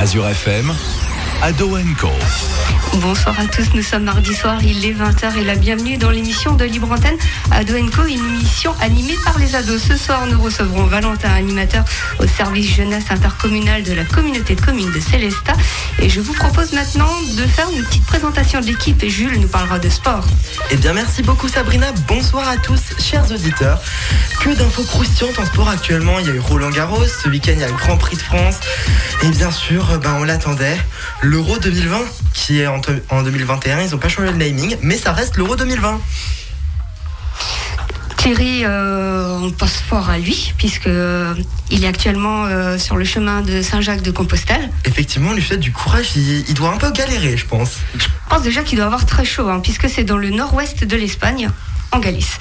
Azure FM, Ado Co. Bonsoir à tous, nous sommes mardi soir, il est 20h et la bienvenue dans l'émission de Libre Antenne Ado Co, une émission animée par les ados. Ce soir, nous recevrons Valentin, animateur au service jeunesse intercommunal de la communauté de communes de Célesta. Et je vous propose maintenant de faire une petite présentation de l'équipe et Jules nous parlera de sport. Eh bien, merci beaucoup Sabrina. Bonsoir à tous, chers auditeurs. Que d'infos croustillantes en sport actuellement. Il y a eu Roland Garros, ce week-end il y a le Grand Prix de France. Et bien sûr, ben, on l'attendait, l'Euro 2020 qui est en, 2021. Ils n'ont pas changé le naming, mais ça reste l'Euro 2020. Thierry, euh, on passe fort à lui, puisqu'il euh, est actuellement euh, sur le chemin de Saint-Jacques de Compostelle. Effectivement, lui fait du courage, il, doit un peu galérer, je pense. Je pense déjà qu'il doit avoir très chaud, hein, puisque c'est dans le nord-ouest de l'Espagne, en Galice.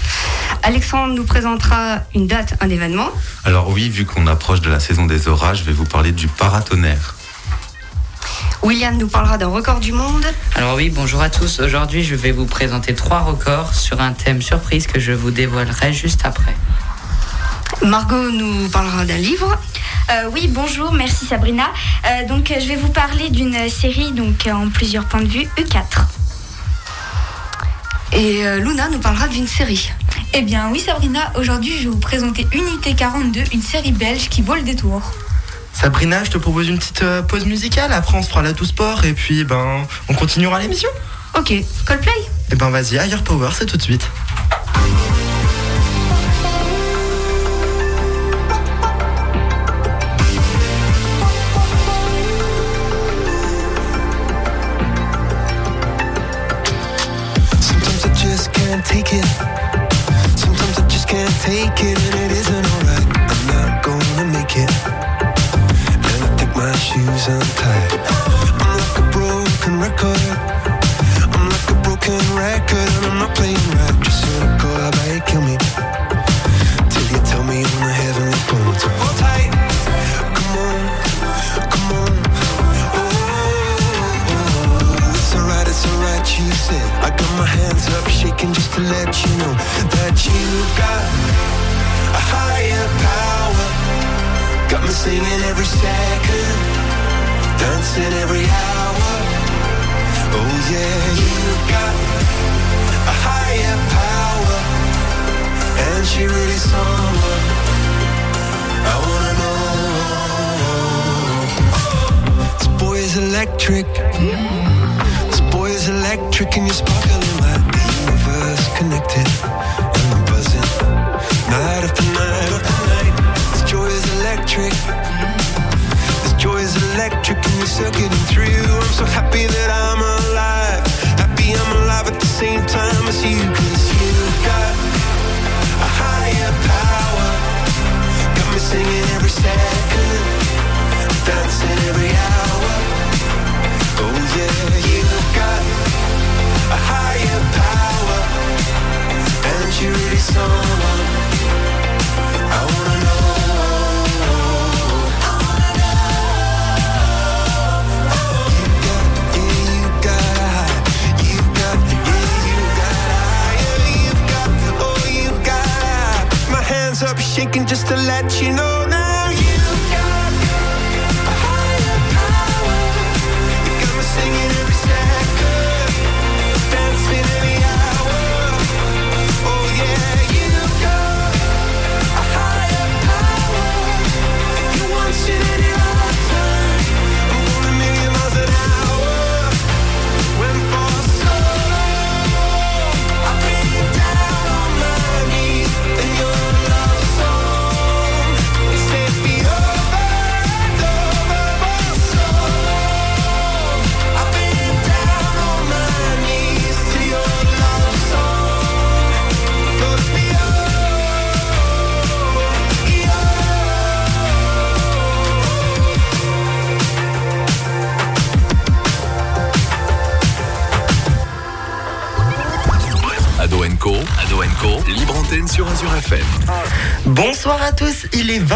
Alexandre nous présentera une date, un événement. Alors oui, vu qu'on approche de la saison des orages, je vais vous parler du paratonnerre. William nous parlera d'un record du monde. Alors oui, bonjour à tous. Aujourd'hui, je vais vous présenter trois records sur un thème surprise que je vous dévoilerai juste après. Margot nous parlera d'un livre. Euh, oui, bonjour, merci Sabrina. Euh, donc, je vais vous parler d'une série donc en plusieurs points de vue, E4. Et euh, Luna nous parlera d'une série. Eh bien oui Sabrina, aujourd'hui je vais vous présenter Unité 42, une série belge qui vaut le détour. Sabrina, je te propose une petite euh, pause musicale. Après, on se fera la tout sport et puis ben, on continuera l'émission. Ok, Coldplay Eh ben, vas-y, Higher Power, c'est tout de suite. take it.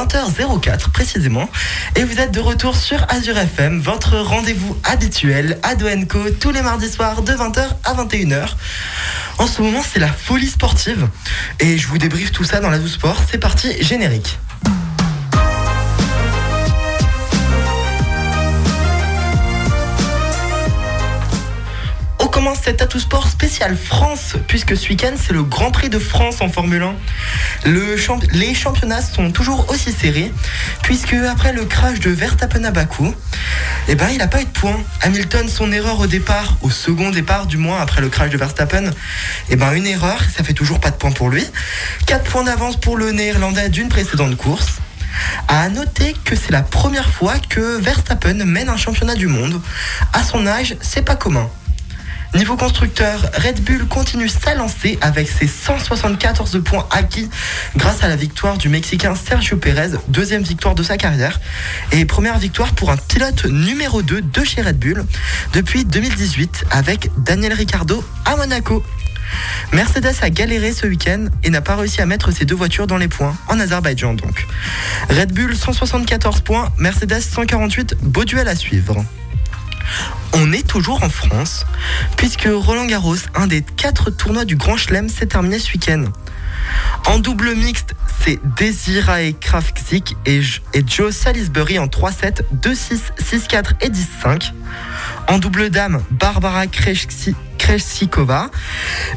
20h04 précisément et vous êtes de retour sur Azure FM, votre rendez-vous habituel Ado Co tous les mardis soirs de 20h à 21h. En ce moment, c'est la folie sportive et je vous débriefe tout ça dans la douce sport. C'est parti, générique. C'est Tatou Sport spécial France, puisque ce week-end, c'est le Grand Prix de France en Formule 1. Le champ- les championnats sont toujours aussi serrés, puisque après le crash de Verstappen à Bakou, eh ben, il n'a pas eu de points. Hamilton, son erreur au départ, au second départ du moins après le crash de Verstappen, eh ben, une erreur, ça fait toujours pas de points pour lui. 4 points d'avance pour le néerlandais d'une précédente course. À noter que c'est la première fois que Verstappen mène un championnat du monde. À son âge, c'est pas commun. Niveau constructeur, Red Bull continue sa lancée avec ses 174 points acquis grâce à la victoire du Mexicain Sergio Pérez, deuxième victoire de sa carrière, et première victoire pour un pilote numéro 2 de chez Red Bull depuis 2018 avec Daniel Ricciardo à Monaco. Mercedes a galéré ce week-end et n'a pas réussi à mettre ses deux voitures dans les points, en Azerbaïdjan donc. Red Bull 174 points, Mercedes 148, beau duel à suivre. On est toujours en France, puisque Roland Garros, un des quatre tournois du Grand Chelem, s'est terminé ce week-end. En double mixte, c'est Desirae Kravczyk et, et Joe Salisbury en 3-7, 2-6, 6-4 et 10-5. En double dame, Barbara Krejci- Krejcikova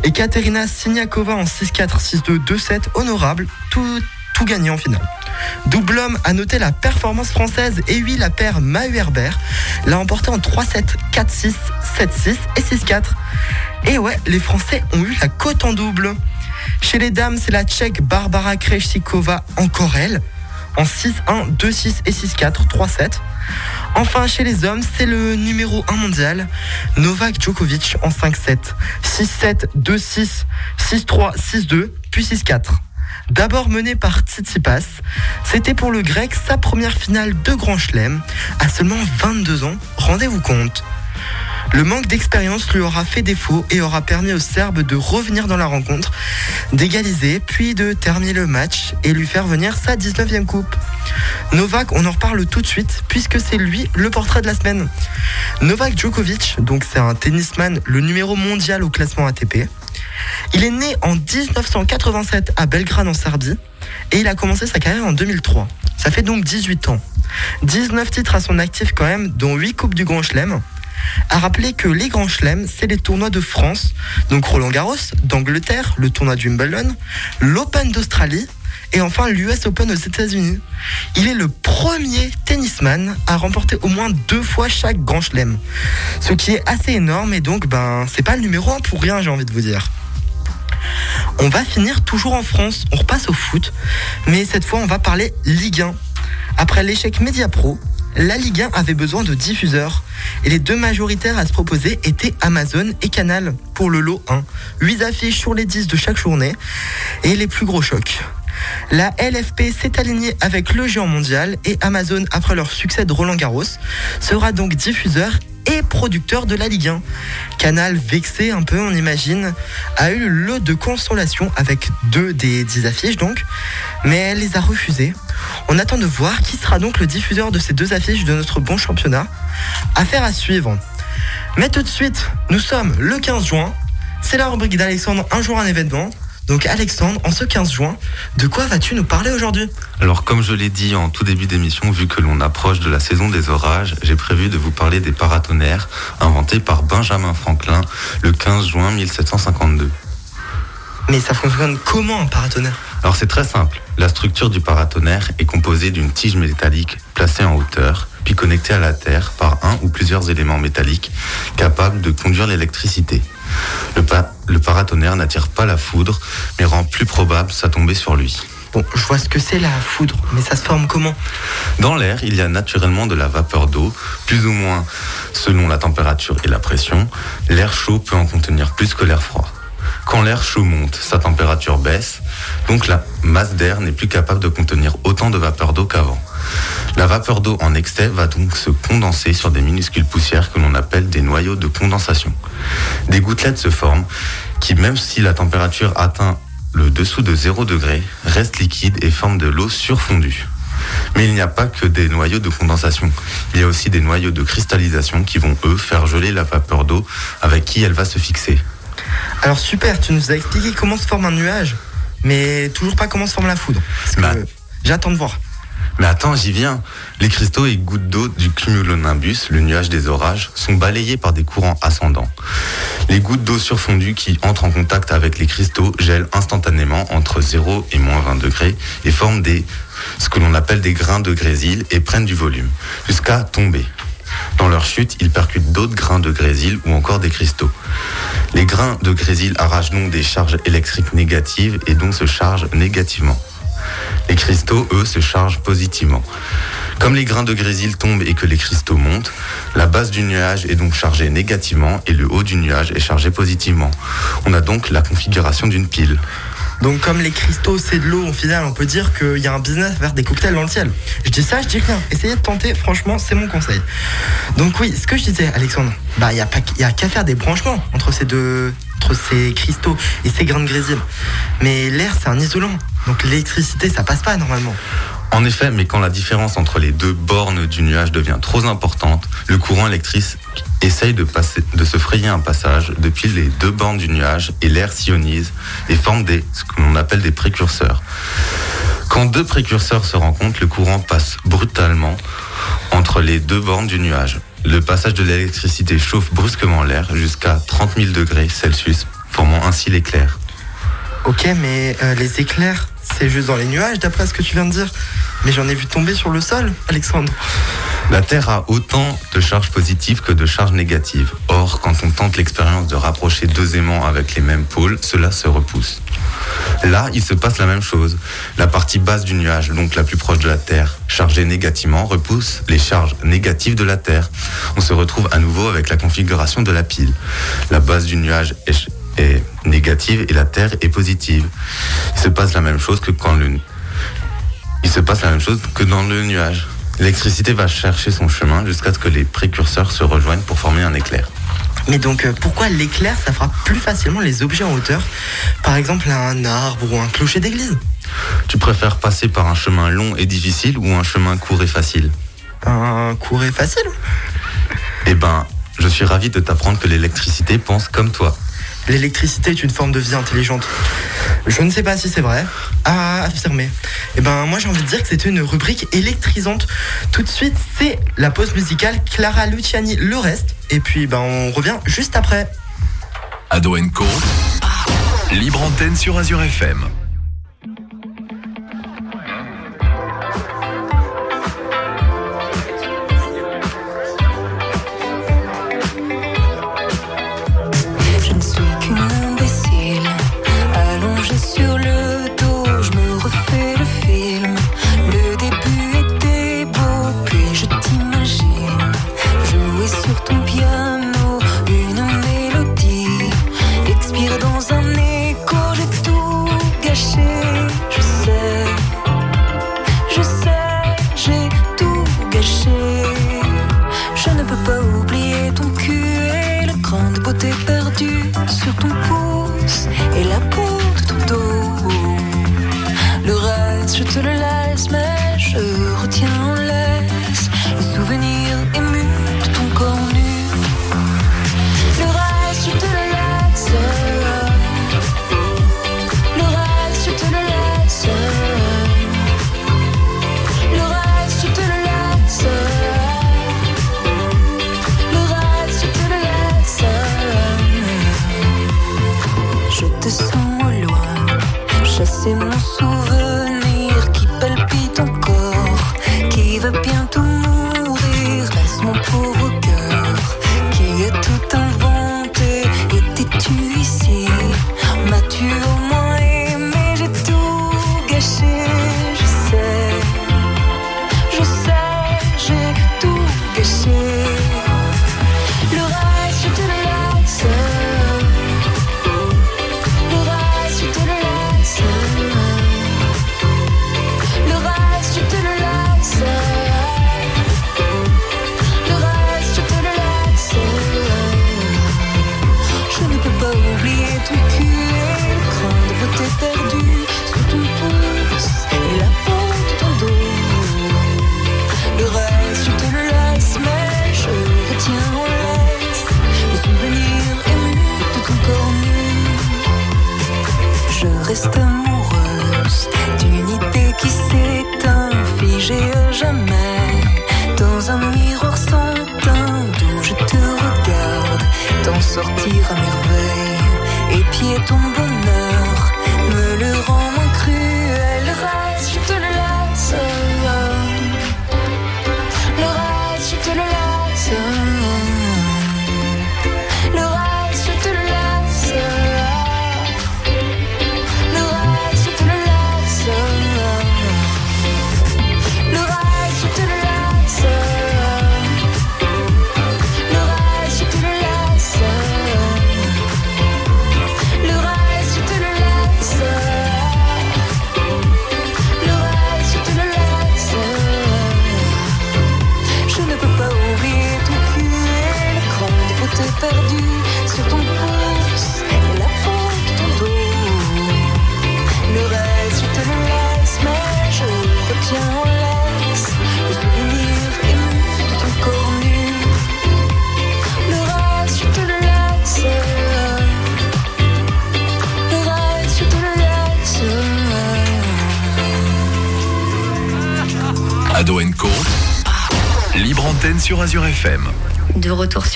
et Katerina Siniakova en 6-4, 6-2, 2-7, honorable, tout, tout gagné en finale. Double homme a noté la performance française et oui, la paire Mahu Herbert l'a emporté en 3-7, 4-6, 7-6 et 6-4. Et ouais, les Français ont eu la cote en double. Chez les dames, c'est la Tchèque Barbara Krejcikova, encore elle, en 6-1, 2-6 et 6-4, 3-7. Enfin, chez les hommes, c'est le numéro 1 mondial, Novak Djokovic en 5-7, 6-7, 2-6, 6-3, 6-2, puis 6-4. D'abord mené par Tsitsipas, c'était pour le grec sa première finale de Grand Chelem, à seulement 22 ans, rendez-vous compte. Le manque d'expérience lui aura fait défaut et aura permis au Serbe de revenir dans la rencontre, d'égaliser, puis de terminer le match et lui faire venir sa 19e coupe. Novak, on en reparle tout de suite, puisque c'est lui le portrait de la semaine. Novak Djokovic, donc c'est un tennisman, le numéro mondial au classement ATP. Il est né en 1987 à Belgrade en Serbie et il a commencé sa carrière en 2003. Ça fait donc 18 ans. 19 titres à son actif quand même, dont 8 coupes du Grand Chelem. À rappeler que les Grands Chelems, c'est les tournois de France, donc Roland Garros, d'Angleterre, le tournoi du Wimbledon, l'Open d'Australie et enfin l'US Open aux États-Unis. Il est le premier tennisman à remporter au moins deux fois chaque Grand Chelem, ce qui est assez énorme et donc ben c'est pas le numéro un pour rien, j'ai envie de vous dire. On va finir toujours en France, on repasse au foot, mais cette fois on va parler Ligue 1. Après l'échec Media Pro, la Ligue 1 avait besoin de diffuseurs et les deux majoritaires à se proposer étaient Amazon et Canal pour le lot 1. 8 affiches sur les 10 de chaque journée et les plus gros chocs. La LFP s'est alignée avec le géant mondial et Amazon, après leur succès de Roland Garros, sera donc diffuseur et producteur de la Ligue 1. Canal, vexé un peu, on imagine, a eu le lot de consolation avec deux des dix affiches donc, mais elle les a refusées. On attend de voir qui sera donc le diffuseur de ces deux affiches de notre bon championnat. Affaire à suivre. Mais tout de suite, nous sommes le 15 juin. C'est la rubrique d'Alexandre, un jour un événement. Donc Alexandre, en ce 15 juin, de quoi vas-tu nous parler aujourd'hui? Alors, comme je l'ai dit en tout début d'émission, vu que l'on approche de la saison des orages, j'ai prévu de vous parler des paratonnerres inventés par Benjamin Franklin le 15 juin 1752. Mais ça fonctionne comment un paratonnerre? Alors c'est très simple. La structure du paratonnerre est composée d'une tige métallique placée en hauteur, puis connectée à la terre par un ou plusieurs éléments métalliques capables de conduire l'électricité. Le, pa- le paratonnerre n'attire pas la foudre, mais rend plus probable sa tombée sur lui. Bon, je vois ce que c'est la foudre, mais ça se forme comment? Dans l'air, il y a naturellement de la vapeur d'eau, plus ou moins selon la température et la pression. L'air chaud peut en contenir plus que l'air froid. Quand l'air chaud monte, sa température baisse, donc la masse d'air n'est plus capable de contenir autant de vapeur d'eau qu'avant. La vapeur d'eau en excès va donc se condenser sur des minuscules poussières que l'on appelle des noyaux de condensation. Des gouttelettes se forment qui, même si la température atteint le dessous de 0 degré, restent liquides et forment de l'eau surfondue. Mais il n'y a pas que des noyaux de condensation. Il y a aussi des noyaux de cristallisation qui vont, eux, faire geler la vapeur d'eau avec qui elle va se fixer. Alors super, tu nous as expliqué comment se forme un nuage, mais toujours pas comment se forme la foudre. Bah. j'attends de voir. Mais attends, j'y viens. Les cristaux et gouttes d'eau du cumulonimbus, le nuage des orages, sont balayés par des courants ascendants. Les gouttes d'eau surfondues qui entrent en contact avec les cristaux gèlent instantanément entre 0 et moins 20 degrés et forment des, ce que l'on appelle des grains de grésil et prennent du volume, jusqu'à tomber. Dans leur chute, ils percutent d'autres grains de grésil ou encore des cristaux. Les grains de grésil arrachent donc des charges électriques négatives et donc se chargent négativement. Les cristaux, eux, se chargent positivement. Comme les grains de grésil tombent et que les cristaux montent, la base du nuage est donc chargée négativement et le haut du nuage est chargé positivement. On a donc la configuration d'une pile. Donc comme les cristaux c'est de l'eau, au final on peut dire qu'il y a un business à faire des cocktails dans le ciel. Je dis ça, je dis rien. Essayez de tenter, franchement c'est mon conseil. Donc oui, ce que je disais Alexandre, bah il n'y a, qu'à faire des branchements entre ces deux entre ces cristaux et ces grains de grésil. Mais l'air c'est un isolant, donc l'électricité ça passe pas normalement. En effet, mais quand la différence entre les deux bornes du nuage devient trop importante, le courant électrique essaye de, passer, de se frayer un passage depuis les deux bornes du nuage et l'air s'ionise et forme des, ce que l'on appelle des précurseurs. Quand deux précurseurs se rencontrent, le courant passe brutalement entre les deux bornes du nuage. Le passage de l'électricité chauffe brusquement l'air jusqu'à 30 000 degrés Celsius, formant ainsi l'éclair. Ok, mais euh, les éclairs, c'est juste dans les nuages, d'après ce que tu viens de dire. Mais j'en ai vu tomber sur le sol, Alexandre. La Terre a autant de charges positives que de charges négatives. Or, quand on tente l'expérience de rapprocher deux aimants avec les mêmes pôles, cela se repousse. Là, il se passe la même chose. La partie basse du nuage, donc la plus proche de la Terre, chargée négativement, repousse les charges négatives de la Terre. On se retrouve à nouveau avec la configuration de la pile. La base du nuage est, négative et la Terre est positive. Il se passe la même chose que quand le il se passe la même chose que dans le nuage. L'électricité va chercher son chemin jusqu'à ce que les précurseurs se rejoignent pour former un éclair. Mais donc euh, pourquoi l'éclair ça frappe plus facilement les objets en hauteur? Par exemple un arbre ou un clocher d'église? Tu préfères passer par un chemin long et difficile ou un chemin court et facile? Un court et facile Eh ben, je suis ravi de t'apprendre que l'électricité pense comme toi. L'électricité est une forme de vie intelligente. Je ne sais pas si c'est vrai. À affirmer. Eh ben, moi, j'ai envie de dire que c'était une rubrique électrisante. Tout de suite, c'est la pause musicale Clara Luciani, le reste. Et puis, ben, on revient juste après. Ado Co. Libre antenne sur Azure FM.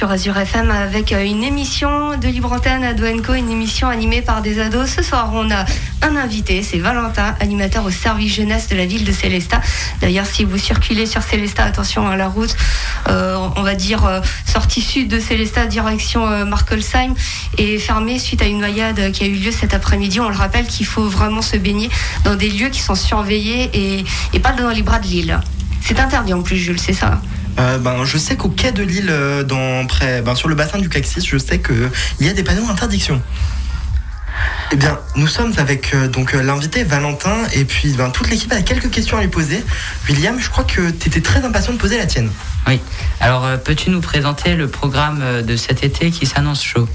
Sur Azure FM avec euh, une émission de Libre Antenne à Doenco, une émission animée par des ados. Ce soir, on a un invité, c'est Valentin, animateur au service jeunesse de la ville de Célestat. D'ailleurs, si vous circulez sur Célestat, attention à la route, euh, on va dire euh, sortie sud de Célestat, direction euh, Markolsheim, est fermée suite à une noyade qui a eu lieu cet après-midi. On le rappelle qu'il faut vraiment se baigner dans des lieux qui sont surveillés et, et pas dans les bras de l'île. C'est interdit en plus, Jules, c'est ça Euh, ben, je sais qu'au quai de Lille, euh, dans, près, ben, sur le bassin du Caxis, je sais qu'il y a des panneaux interdiction. Eh bien, nous sommes avec euh, donc l'invité Valentin et puis ben, toute l'équipe a quelques questions à lui poser. William, je crois que tu étais très impatient de poser la tienne. Oui. Alors, euh, peux-tu nous présenter le programme de cet été qui s'annonce chaud?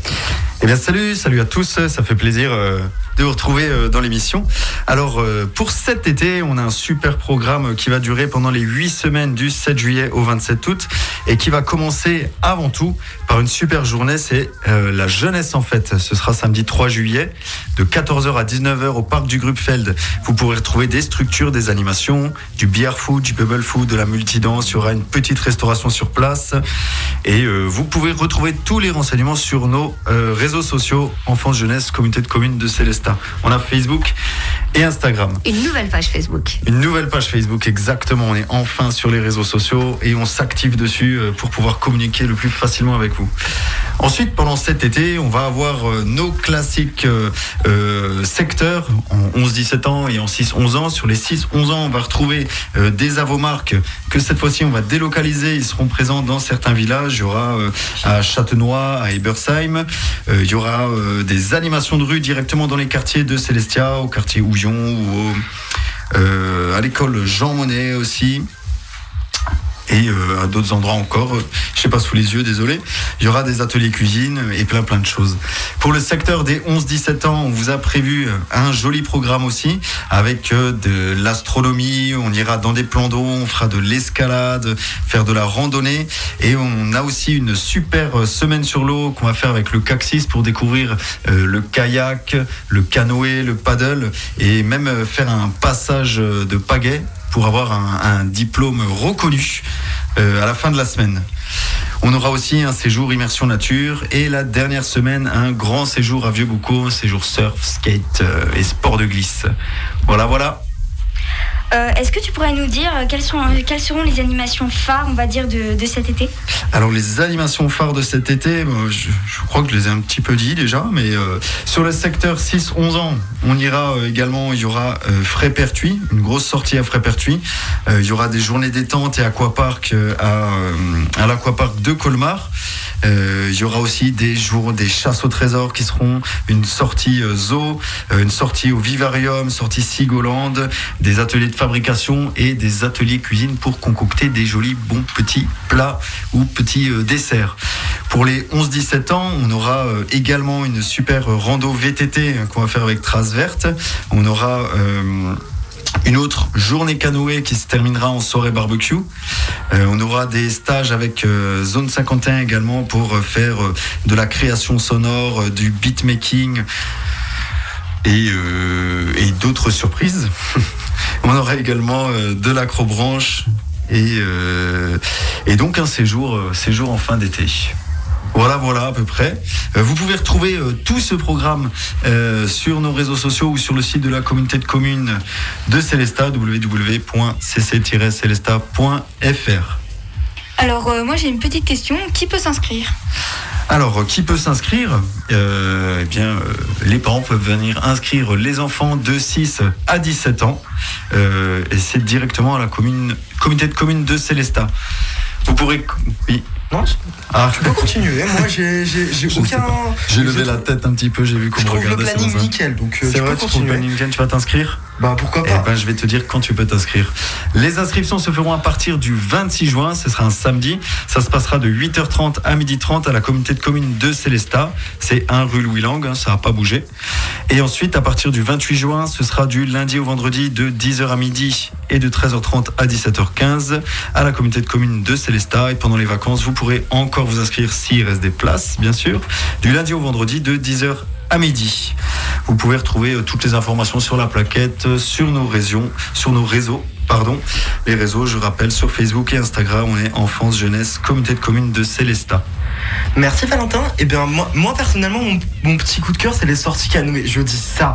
Eh bien salut, salut à tous, ça fait plaisir euh, de vous retrouver euh, dans l'émission. Alors euh, pour cet été, on a un super programme qui va durer pendant les 8 semaines du 7 juillet au 27 août et qui va commencer avant tout par une super journée, c'est euh, la jeunesse en fête. Ce sera samedi 3 juillet de 14h à 19h au parc du Grupfeld. Vous pourrez retrouver des structures, des animations, du beer food, du bubble food, de la multidance, il y aura une petite restauration sur place et vous pouvez retrouver tous les renseignements sur nos réseaux sociaux Enfance Jeunesse Communauté de communes de On a Facebook et Instagram. Une nouvelle page Facebook. Une nouvelle page Facebook, exactement. On est enfin sur les réseaux sociaux et on s'active dessus euh, pour pouvoir communiquer le plus facilement avec vous. Ensuite, pendant cet été, on va avoir euh, nos classiques euh, secteurs en 11-17 ans et en 6-11 ans. Sur les 6-11 ans, on va retrouver euh, des avomarques que cette fois-ci on va délocaliser. Ils seront présents dans certains villages. Il y aura euh, à Châtenois, à Ebersheim. Il y aura des animations de rue directement dans les quartiers de Célestia, au quartier Houillon euh, à l'école Jean Monnet aussi. Et euh, à d'autres endroits encore, euh, je sais pas sous les yeux, désolé. Il y aura des ateliers cuisine et plein plein de choses. Pour le secteur des 11-17 ans, on vous a prévu euh, un joli programme aussi avec euh, de l'astronomie. On ira dans des plans d'eau, on fera de l'escalade, faire de la randonnée et on a aussi une super semaine sur l'eau qu'on va faire avec le Caxis pour découvrir le kayak, le canoë, le paddle et même faire un passage de pagaie pour avoir un, un diplôme reconnu euh, à la fin de la semaine. On aura aussi un séjour immersion nature et la dernière semaine un grand séjour à Vieux-Boucau, séjour surf, skate euh, et sport de glisse. Voilà, voilà. Euh, Est-ce que tu pourrais nous dire euh, quelles, sont, euh, quelles seront les animations phares, on va dire, de, de cet été? Alors les animations phares de cet été, je, je crois que je les ai un petit peu dit déjà, mais sur le secteur 6-11 ans, on ira euh, également, il y aura euh, Frépertuis, une grosse sortie à Frépertuis. Euh, il y aura des journées détente et aquapark à, à l'aquapark de Colmar. Il y aura aussi des jours, des chasses au trésor qui seront une sortie zoo, une sortie au vivarium, sortie Sigoland, des ateliers de fabrication et des ateliers cuisine pour concocter des jolis bons petits plats ou petits desserts. Pour les 11-17 ans, on aura également une super rando VTT hein, qu'on va faire avec Trace On aura euh, une autre journée canoë qui se terminera en soirée barbecue. Euh, on aura des stages avec euh, Zone 51 également pour faire de la création sonore, du beatmaking et, et d'autres surprises. on aura également de l'acrobranche et, et donc un séjour en fin d'été. Voilà, voilà à peu près. Euh, vous pouvez retrouver euh, tout ce programme euh, sur nos réseaux sociaux ou sur le site de la communauté de communes de Célestat, www.cc-celesta.fr. Alors, euh, moi, j'ai une petite question. Qui peut s'inscrire? Alors, qui peut s'inscrire? Euh, Eh bien, euh, les parents peuvent venir inscrire les enfants de 6 à 17 ans. Et c'est directement à la commune, comité de communes de Célestat. Vous pourrez. Oui. Non Ah, Tu peux continuer. Moi, j'ai Je aucun. J'ai levé je la trouve- tête un petit peu, j'ai vu qu'on Je me trouve le regardait. c'est planning pour ça. nickel, donc euh, C'est tu vrai, peux tu le continuer. planning nickel, tu vas t'inscrire? Bah pourquoi Eh pas ben, je vais te dire quand tu peux t'inscrire. Les inscriptions se feront à partir du 26 juin, ce sera un samedi. Ça se passera de 8h30 à 12h30 à la communauté de communes de Célestat. C'est 1 rue Louis Lang, hein, ça n'a pas bougé. Et ensuite, à partir du 28 juin, ce sera du lundi au vendredi de 10h à midi et de 13h30 à 17h15 à la communauté de communes de Célestat. Et pendant les vacances, vous pourrez encore vous inscrire s'il reste des places, bien sûr, du lundi au vendredi de 10h à midi. Vous pouvez retrouver euh, toutes les informations sur la plaquette, euh, sur nos réseaux, sur nos réseaux. Pardon, les réseaux, je rappelle, sur Facebook et Instagram, on est Enfance Jeunesse, Comité de communes de Célestat. Merci Valentin. Et bien moi, moi, personnellement, mon, mon petit coup de cœur, c'est les sorties canoë. Je dis ça.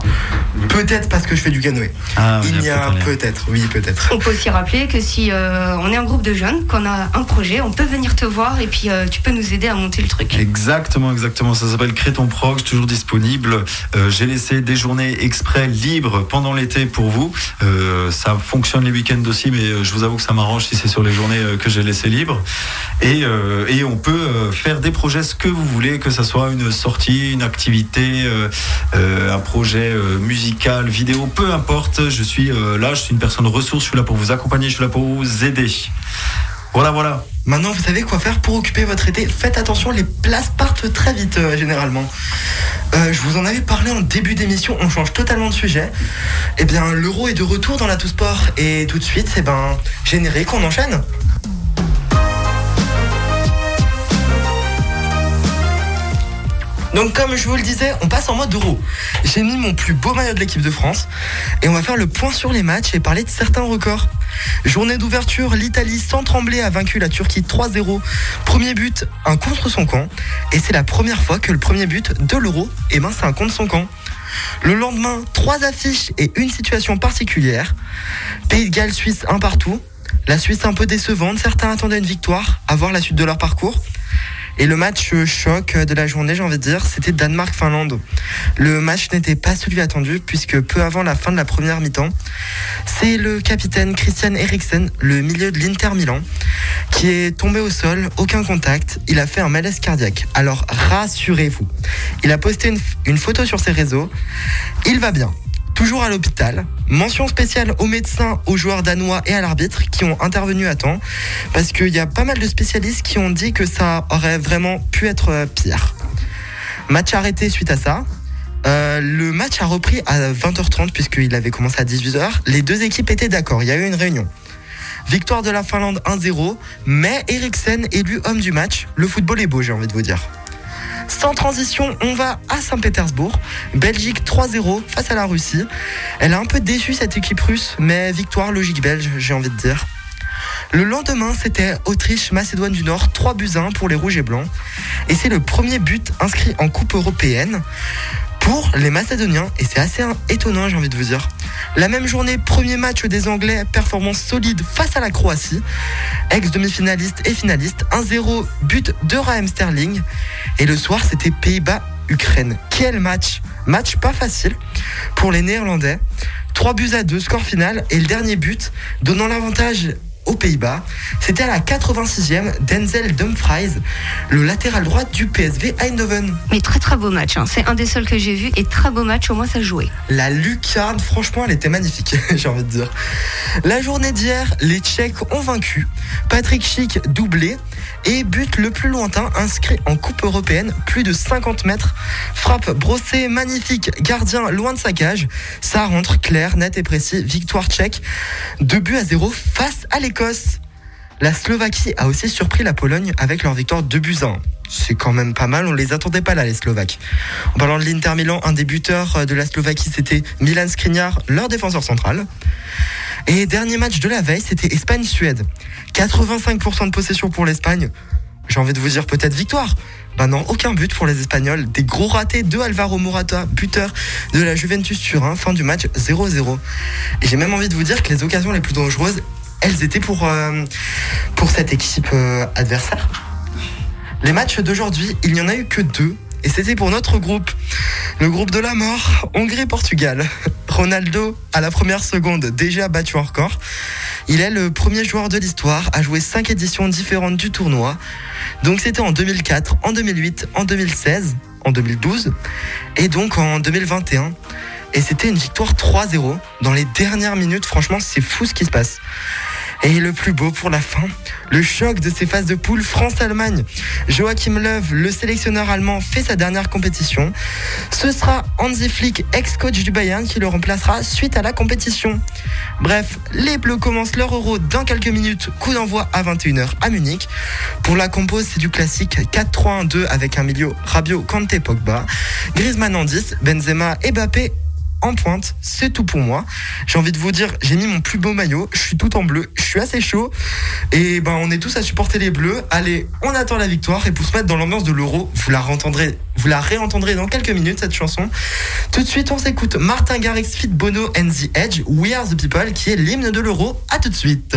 Peut-être parce que je fais du canoë. Ah, Il y a peut-être oui peut-être. On peut aussi rappeler que si euh, on est un groupe de jeunes, qu'on a un projet, on peut venir te voir et puis euh, tu peux nous aider à monter le truc. Exactement, exactement. Ça s'appelle Crée ton prog, toujours disponible. Euh, J'ai laissé des journées exprès libres pendant l'été pour vous. Euh, ça fonctionne les week-ends aussi, mais je vous avoue que ça m'arrange si c'est sur les journées que j'ai laissé libres. Et, euh, et on peut euh, des projets ce que vous voulez, que ce soit une sortie, une activité, euh, euh, un projet euh, musical, vidéo, peu importe. Je suis là, je suis une personne ressource, je suis là pour vous accompagner, je suis là pour vous aider. Voilà, voilà. Maintenant, vous savez quoi faire pour occuper votre été. Faites attention, les places partent très vite généralement. Je vous en avais parlé en début d'émission, on change totalement de sujet. Eh bien, l'euro est de retour dans la Tout Sport et tout de suite, eh ben, générique, on enchaîne. Donc comme je vous le disais, on passe en mode euro. J'ai mis mon plus beau maillot de l'équipe de France et on va faire le point sur les matchs et parler de certains records. Journée d'ouverture, l'Italie sans trembler a vaincu la Turquie 3-0. Premier but, un contre son camp. Et c'est la première fois que le premier but de l'euro, ben, c'est un contre son camp. Le lendemain, trois affiches et une situation particulière. Pays de Galles, Suisse, un partout. La Suisse un peu décevante, certains attendaient une victoire, à voir la suite de leur parcours. Et le match choc de la journée, j'ai envie de dire, c'était Danemark-Finlande. Le match n'était pas celui attendu, puisque peu avant la fin de la première mi-temps, c'est le capitaine Christian Eriksen, le milieu de l'Inter Milan, qui est tombé au sol, aucun contact, il a fait un malaise cardiaque. Alors rassurez-vous, il a posté une, une photo sur ses réseaux, il va bien. Toujours à l'hôpital. Mention spéciale aux médecins, aux joueurs danois et à l'arbitre qui ont intervenu à temps. Parce qu'il y a pas mal de spécialistes qui ont dit que ça aurait vraiment pu être euh, pire. Match arrêté suite à ça. Euh, le match a repris à 20h30 puisqu'il avait commencé à 18h. Les deux équipes étaient d'accord, il y a eu une réunion. Victoire de la Finlande 1-0, mais Eriksen élu homme du match. Le football est beau, j'ai envie de vous dire. Sans transition, on va à Saint-Pétersbourg. Belgique 3-0 face à la Russie. Elle a un peu déçu cette équipe russe, mais victoire logique belge, j'ai envie de dire. Le lendemain, c'était Autriche-Macédoine du Nord, 3 buts à 1 pour les Rouges et Blancs. Et c'est le premier but inscrit en Coupe européenne pour les Macédoniens. Et c'est assez étonnant, j'ai envie de vous dire. La même journée, premier match des Anglais, performance solide face à la Croatie. Ex-demi-finaliste et finaliste, 1-0, but de Raheem Sterling. Et le soir, c'était Pays-Bas-Ukraine. Quel match Match pas facile pour les Néerlandais. 3 buts à 2, score final. Et le dernier but, donnant l'avantage aux Pays-Bas. C'était à la 86e, Denzel Dumfries, le latéral droit du PSV Eindhoven. Mais très très beau match. hein. C'est un des seuls que j'ai vu et très beau match. Au moins ça jouait. La lucarne, franchement, elle était magnifique, j'ai envie de dire. La journée d'hier, les Tchèques ont vaincu. Patrick Schick doublé et but le plus lointain inscrit en Coupe européenne, plus de 50 mètres. Frappe brossée, magnifique, gardien loin de sa cage. Ça rentre clair, net et précis. Victoire tchèque, 2 buts à 0 face à La Slovaquie a aussi surpris la Pologne avec leur victoire 2 buts à 1. C'est quand même pas mal, on les attendait pas là, les Slovaques. En parlant de l'Inter Milan, un des buteurs de la Slovaquie, c'était Milan Skriniar, leur défenseur central. Et dernier match de la veille, c'était Espagne-Suède. 85% de possession pour l'Espagne. J'ai envie de vous dire peut-être victoire. Ben non, aucun but pour les Espagnols. Des gros ratés de Alvaro Morata, buteur de la Juventus Turin. Fin du match 0-0. Et j'ai même envie de vous dire que les occasions les plus dangereuses, elles étaient pour, euh, pour cette équipe euh, adversaire. Les matchs d'aujourd'hui, il n'y en a eu que deux. Et c'était pour notre groupe. Le groupe de la mort, Hongrie-Portugal. Ronaldo, à la première seconde, déjà battu en record. Il est le premier joueur de l'histoire à jouer cinq éditions différentes du tournoi. Donc c'était en 2004, en 2008, en 2016, en 2012 et donc en 2021. Et c'était une victoire 3-0 dans les dernières minutes. Franchement, c'est fou ce qui se passe. Et le plus beau pour la fin, le choc de ces phases de poule France-Allemagne. Joachim Löw, le sélectionneur allemand, fait sa dernière compétition. Ce sera Hansi Flick, ex-coach du Bayern, qui le remplacera suite à la compétition. Bref, les Bleus commencent leur euro dans quelques minutes, coup d'envoi à 21h à Munich. Pour la compo, c'est du classique 4-3-1-2 avec un milieu Rabiot, Kanté, Pogba, Griezmann en 10, Benzema et Mbappé en pointe, c'est tout pour moi. J'ai envie de vous dire, j'ai mis mon plus beau maillot, je suis tout en bleu, je suis assez chaud et ben on est tous à supporter les bleus. Allez, on attend la victoire et pour se mettre dans l'ambiance de l'Euro, vous la vous la réentendrez dans quelques minutes cette chanson. Tout de suite, on s'écoute Martin Garrix Fit Bono and the Edge, We Are the People qui est l'hymne de l'Euro. À tout de suite.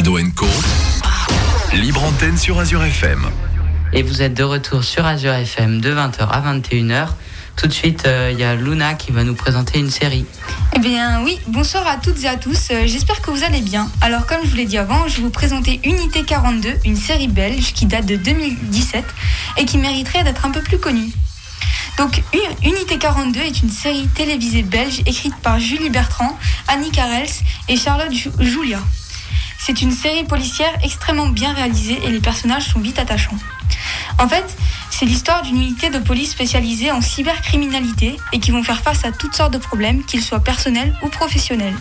Ado Co. Libre antenne sur Azure FM. Et vous êtes de retour sur Azure FM de 20h à 21h. Tout de suite, euh, il y a Luna qui va nous présenter une série. Eh bien oui, bonsoir à toutes et à tous, Euh, j'espère que vous allez bien. Alors comme je vous l'ai dit avant, je vais vous présenter Unité 42, une série belge qui date de 2017 et qui mériterait d'être un peu plus connue. Donc Unité 42 est une série télévisée belge écrite par Julie Bertrand, Annie Carels et Charlotte Ju- Julia. C'est une série policière extrêmement bien réalisée et les personnages sont vite attachants. En fait, c'est l'histoire d'une unité de police spécialisée en cybercriminalité et qui vont faire face à toutes sortes de problèmes, qu'ils soient personnels ou professionnels.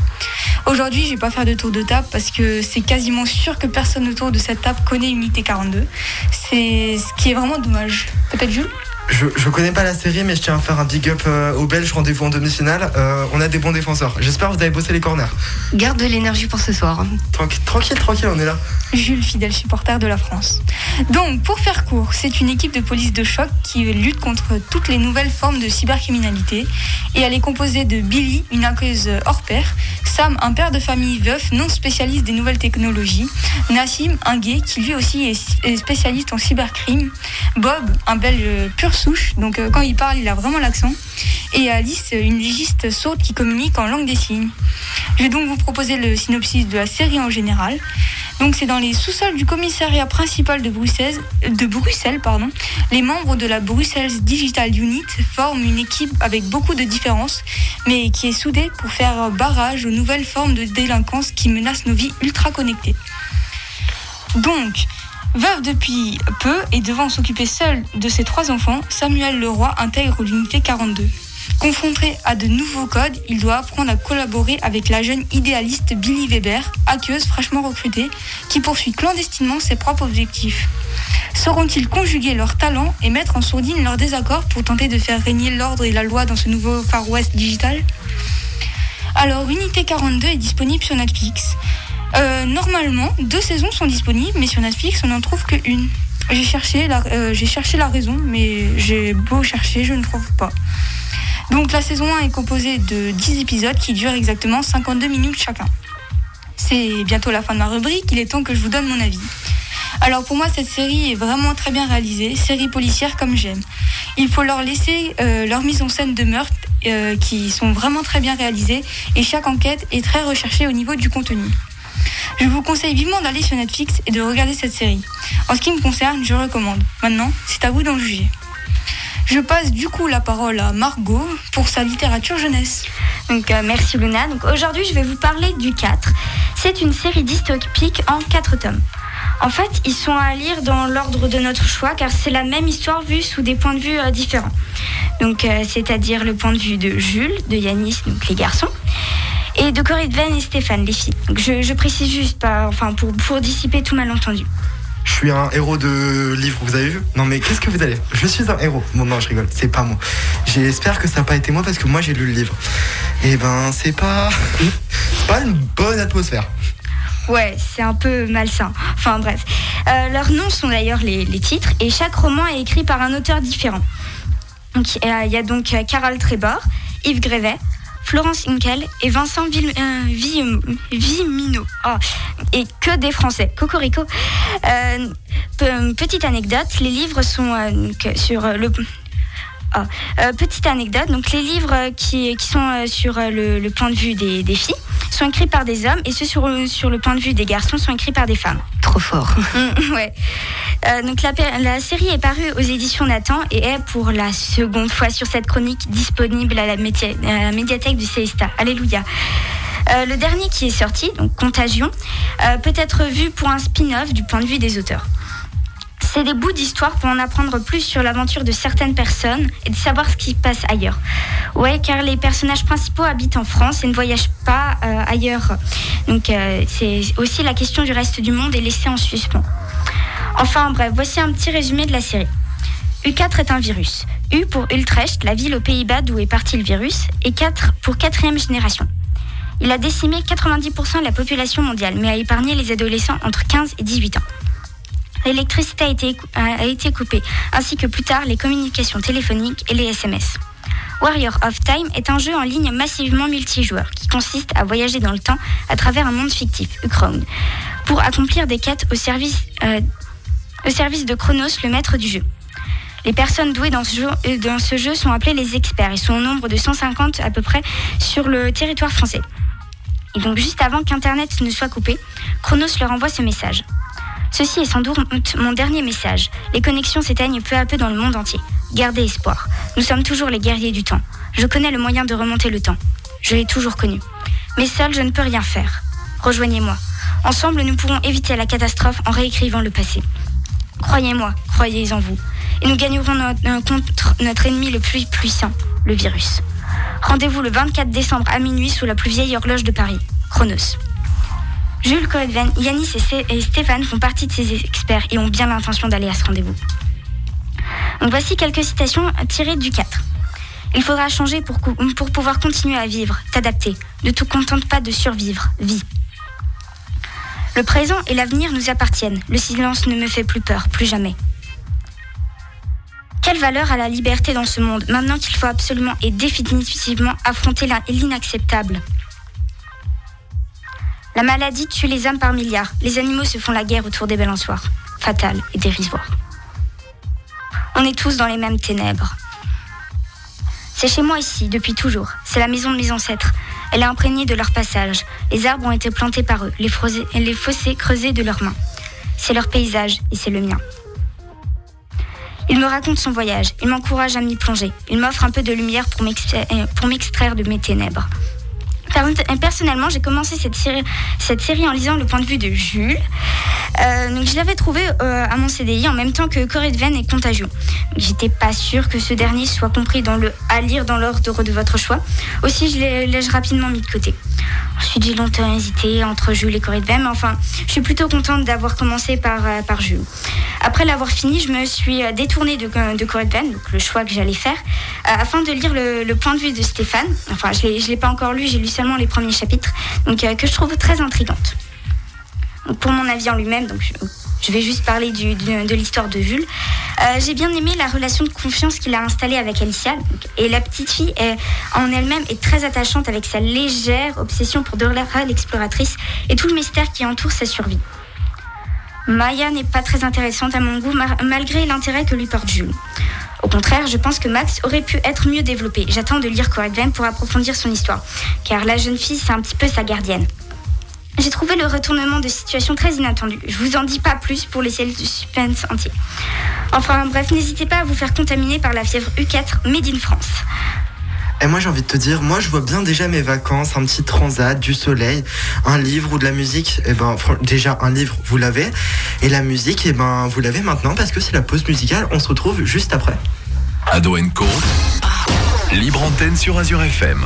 Aujourd'hui, je vais pas faire de tour de table parce que c'est quasiment sûr que personne autour de cette table connaît Unité 42. C'est ce qui est vraiment dommage. Peut-être Jules Je, je connais pas la série, mais je tiens à faire un big up euh, aux Belges. Rendez-vous en demi-finale. Euh, on a des bons défenseurs. J'espère que vous avez bossé les corners. Garde de l'énergie pour ce soir. Tranquille, tranquille, tranquille, on est là. Jules, fidèle supporter de la France. Donc, pour faire court, c'est une équipe de police de choc qui lutte contre toutes les nouvelles formes de cybercriminalité. Et elle est composée de Billy, une accueuse hors pair, Sam, un père de famille veuf non spécialiste des nouvelles technologies, Nassim, un gay qui lui aussi est spécialiste en cybercrime, Bob, un belge pure souche, donc euh, quand il parle, il a vraiment l'accent, et Alice, une légiste sourde qui communique en langue des signes. Je vais donc vous proposer le synopsis de la série en général. Donc c'est dans les sous-sols du commissariat principal de Bruxelles, de Bruxelles pardon. Les membres de la Bruxelles Digital Unit forment une équipe avec beaucoup de différences, mais qui est soudée pour faire barrage aux nouvelles formes de délinquance qui menacent nos vies ultra connectées. Donc, veuve depuis peu et devant s'occuper seul de ses trois enfants, Samuel Leroy intègre l'unité 42. Confronté à de nouveaux codes, il doit apprendre à collaborer avec la jeune idéaliste Billy Weber, hackeuse fraîchement recrutée, qui poursuit clandestinement ses propres objectifs. Sauront-ils conjuguer leurs talents et mettre en sourdine leurs désaccords pour tenter de faire régner l'ordre et la loi dans ce nouveau Far West digital? Alors, Unité 42 est disponible sur Netflix. Euh, normalement, deux saisons sont disponibles, mais sur Netflix, on n'en trouve qu'une. J'ai cherché, la, euh, cherché la raison, mais j'ai beau chercher, je ne trouve pas. Donc la saison 1 est composée de 10 épisodes qui durent exactement 52 minutes chacun. C'est bientôt la fin de ma rubrique, il est temps que je vous donne mon avis. Alors pour moi cette série est vraiment très bien réalisée, série policière comme j'aime. Il faut leur laisser euh, leur mise en scène de meurtre euh, qui sont vraiment très bien réalisées et chaque enquête est très recherchée au niveau du contenu. Je vous conseille vivement d'aller sur Netflix et de regarder cette série. En ce qui me concerne, je recommande. Maintenant, c'est à vous d'en juger. Je passe du coup la parole à Margot pour sa littérature jeunesse. Donc euh, merci Luna. Donc aujourd'hui je vais vous parler du 4. C'est une série dystopique en 4 tomes. En fait, ils sont à lire dans l'ordre de notre choix car c'est la même histoire vue sous des points de vue euh, différents. Donc euh, c'est-à-dire le point de vue de Jules, de Yanis, donc les garçons, et de Corinne et Stéphane, les filles. Donc je, je précise juste pas, enfin pour, pour dissiper tout malentendu. Je suis un héros de livre, vous avez vu? Non mais qu'est-ce que vous allez? Je suis un héros. Bon non, je rigole, c'est pas moi. J'espère que ça n'a pas été moi parce que moi j'ai lu le livre. Et ben c'est pas c'est pas une bonne atmosphère. Ouais, c'est un peu malsain. Enfin bref. Euh, leurs noms sont d'ailleurs les, les titres et chaque roman est écrit par un auteur différent. Donc, euh, Il y a donc euh, Carole Trébor, Yves Grévet, Florence Inkel et Vincent euh, Vi- Vimino. Oh, et que des Français. Cocorico. Euh, pe- petite anecdote, les livres sont euh, sur le... Euh, petite anecdote, donc les livres euh, qui, qui sont euh, sur le, le point de vue des, des filles sont écrits par des hommes et ceux sur, le- sur le point de vue des garçons sont écrits par des femmes. Trop fort. Mm, ouais. Euh, donc la, la série est parue aux éditions Nathan et est pour la seconde fois sur cette chronique disponible à la, à la médiathèque du CESTA. Alléluia. Euh, le dernier qui est sorti, donc Contagion, peut être vu pour un spin-off du point de vue des auteurs. C'est des bouts d'histoire pour en apprendre plus sur l'aventure de certaines personnes et de savoir ce qui se passe ailleurs. Ouais, car les personnages principaux habitent en France et ne voyagent pas euh, ailleurs. Donc euh, c'est aussi la question du reste du monde est laissée en suspens. Enfin bref, voici un petit résumé de la série. U4 est un virus. U pour Utrecht, la ville aux Pays-Bas d'où est parti le virus, et 4 pour quatrième génération. Il a décimé 90% de la population mondiale, mais a épargné les adolescents entre 15 et 18 ans. L'électricité a été, coupée, ainsi que plus tard les communications téléphoniques et les SMS. Warrior of Time est un jeu en ligne massivement multijoueur qui consiste à voyager dans le temps à travers un monde fictif, Ukrown, pour accomplir des quêtes au service, euh, de Chronos, le maître du jeu. Les personnes douées dans ce, jeu, euh, dans sont appelées les experts. Ils sont au nombre de 150 à peu près sur le territoire français. Et donc juste avant qu'Internet ne soit coupé, Chronos leur envoie ce message. Ceci est sans doute mon dernier message. Les connexions s'éteignent peu à peu dans le monde entier. Gardez espoir. Nous sommes toujours les guerriers du temps. Je connais le moyen de remonter le temps. Je l'ai toujours connu. Mais seul, je ne peux rien faire. Rejoignez-moi. Ensemble, nous pourrons éviter la catastrophe en réécrivant le passé. Croyez-moi, croyez en vous. Et nous gagnerons euh, contre notre ennemi le plus puissant, le virus. Rendez-vous le 24 décembre à minuit sous la plus vieille horloge de Paris, Chronos. Jules Coedven, Yanis et Sté- et Stéphane font partie de ces experts et ont bien l'intention d'aller à ce rendez-vous. Voici quelques citations tirées du 4. Il faudra changer pour, pouvoir continuer à vivre, t'adapter. Ne te contente pas de survivre, vis. Le présent et l'avenir nous appartiennent. Le silence ne me fait plus peur, plus jamais. Quelle valeur a la liberté dans ce monde, maintenant qu'il faut absolument et définitivement affronter l'in- l'inacceptable? La maladie tue les hommes par milliards. Les animaux se font la guerre autour des balançoires. Fatale et dérisoire. On est tous dans les mêmes ténèbres. C'est chez moi ici, depuis toujours. C'est la maison de mes ancêtres. Elle est imprégnée de leur passage. Les arbres ont été plantés par eux, les, les fossés creusés de leurs mains. C'est leur paysage et c'est le mien. Il me raconte son voyage. Il m'encourage à m'y plonger. Il m'offre un peu de lumière pour euh, pour m'extraire de mes ténèbres. Per- Personnellement, j'ai commencé cette série, en lisant le point de vue de Jules. Euh, je l'avais trouvé euh, à mon CDI en même temps que Corée de Veine et Contagion. J'étais pas sûre que ce dernier soit compris dans le à lire dans l'ordre de votre choix. Aussi, je l'ai rapidement mis de côté. Ensuite, j'ai longtemps hésité entre Jules et Corée de mais enfin, je suis plutôt contente d'avoir commencé par, euh, par Jules. Après l'avoir fini, je me suis euh, détournée de, de Corée de donc le choix que j'allais faire, euh, afin de lire le, point de vue de Stéphane. Enfin, je ne l'ai pas encore lu, j'ai lu seulement les premiers chapitres, donc que je trouve très intrigante. Pour mon avis en lui-même, donc je, vais juste parler de l'histoire de Jules. Euh, J'ai bien aimé la relation de confiance qu'il a installée avec Alicia. Et la petite fille en elle-même est très attachante avec sa légère obsession pour Dora l'exploratrice et tout le mystère qui entoure sa survie. Maya n'est pas très intéressante à mon goût ma- malgré l'intérêt que lui porte Jules. Au contraire, je pense que Max aurait pu être mieux développé. J'attends de lire Vein pour approfondir son histoire, car la jeune fille, c'est un petit peu sa gardienne. J'ai trouvé le retournement de situation très inattendu. Je vous en dis pas plus pour laisser le suspense entier. Enfin bref, n'hésitez pas à vous faire contaminer par la fièvre U4 Made in France. Et moi j'ai envie de te dire, moi je vois bien déjà mes vacances, un petit transat, du soleil, un livre ou de la musique. Et ben fran- déjà un livre vous l'avez et la musique et ben vous l'avez maintenant parce que c'est la pause musicale. On se retrouve juste après. Ado Co. Libre antenne sur Azure FM.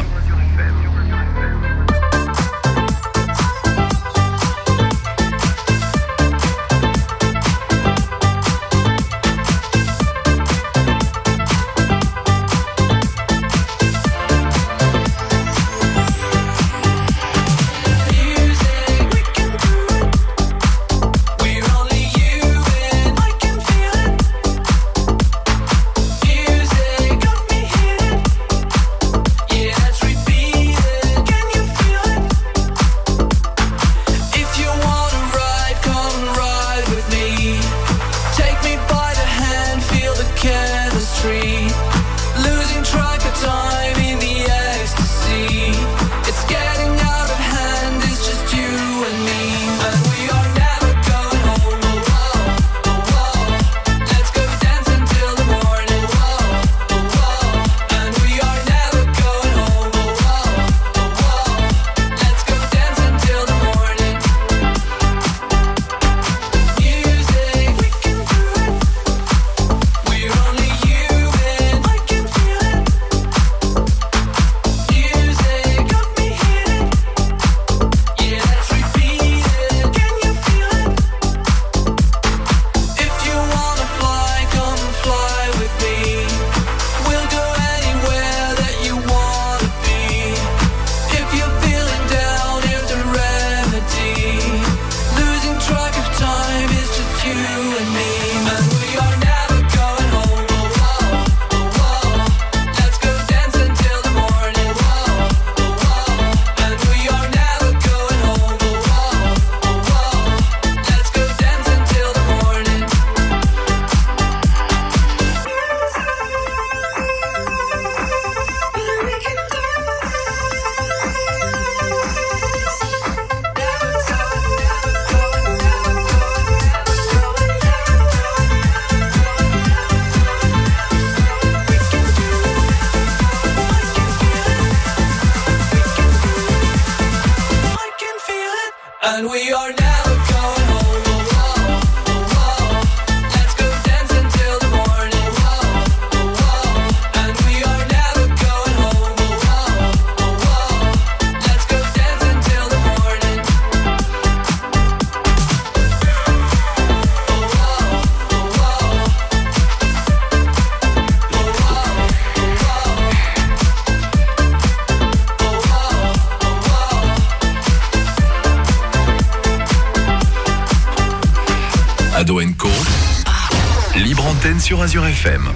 Libre antenne sur Azure FM.